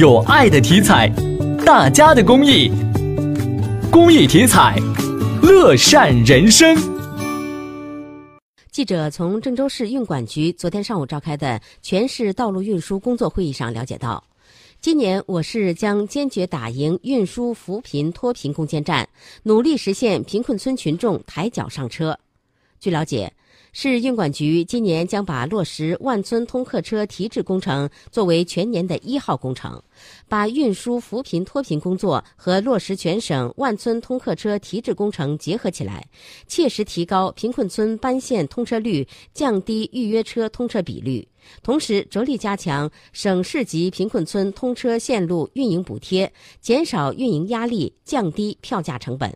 有爱的体彩，大家的公益，公益体彩，乐善人生。记者从郑州市运管局昨天上午召开的全市道路运输工作会议上了解到，今年我市将坚决打赢运输扶贫脱贫攻坚战，努力实现贫困村群众抬脚上车。据了解。市运管局今年将把落实万村通客车提质工程作为全年的一号工程，把运输扶贫脱贫工作和落实全省万村通客车提质工程结合起来，切实提高贫困村班线通车率，降低预约车通车比率，同时着力加强省市级贫困村通车线路运营补贴，减少运营压力，降低票价成本。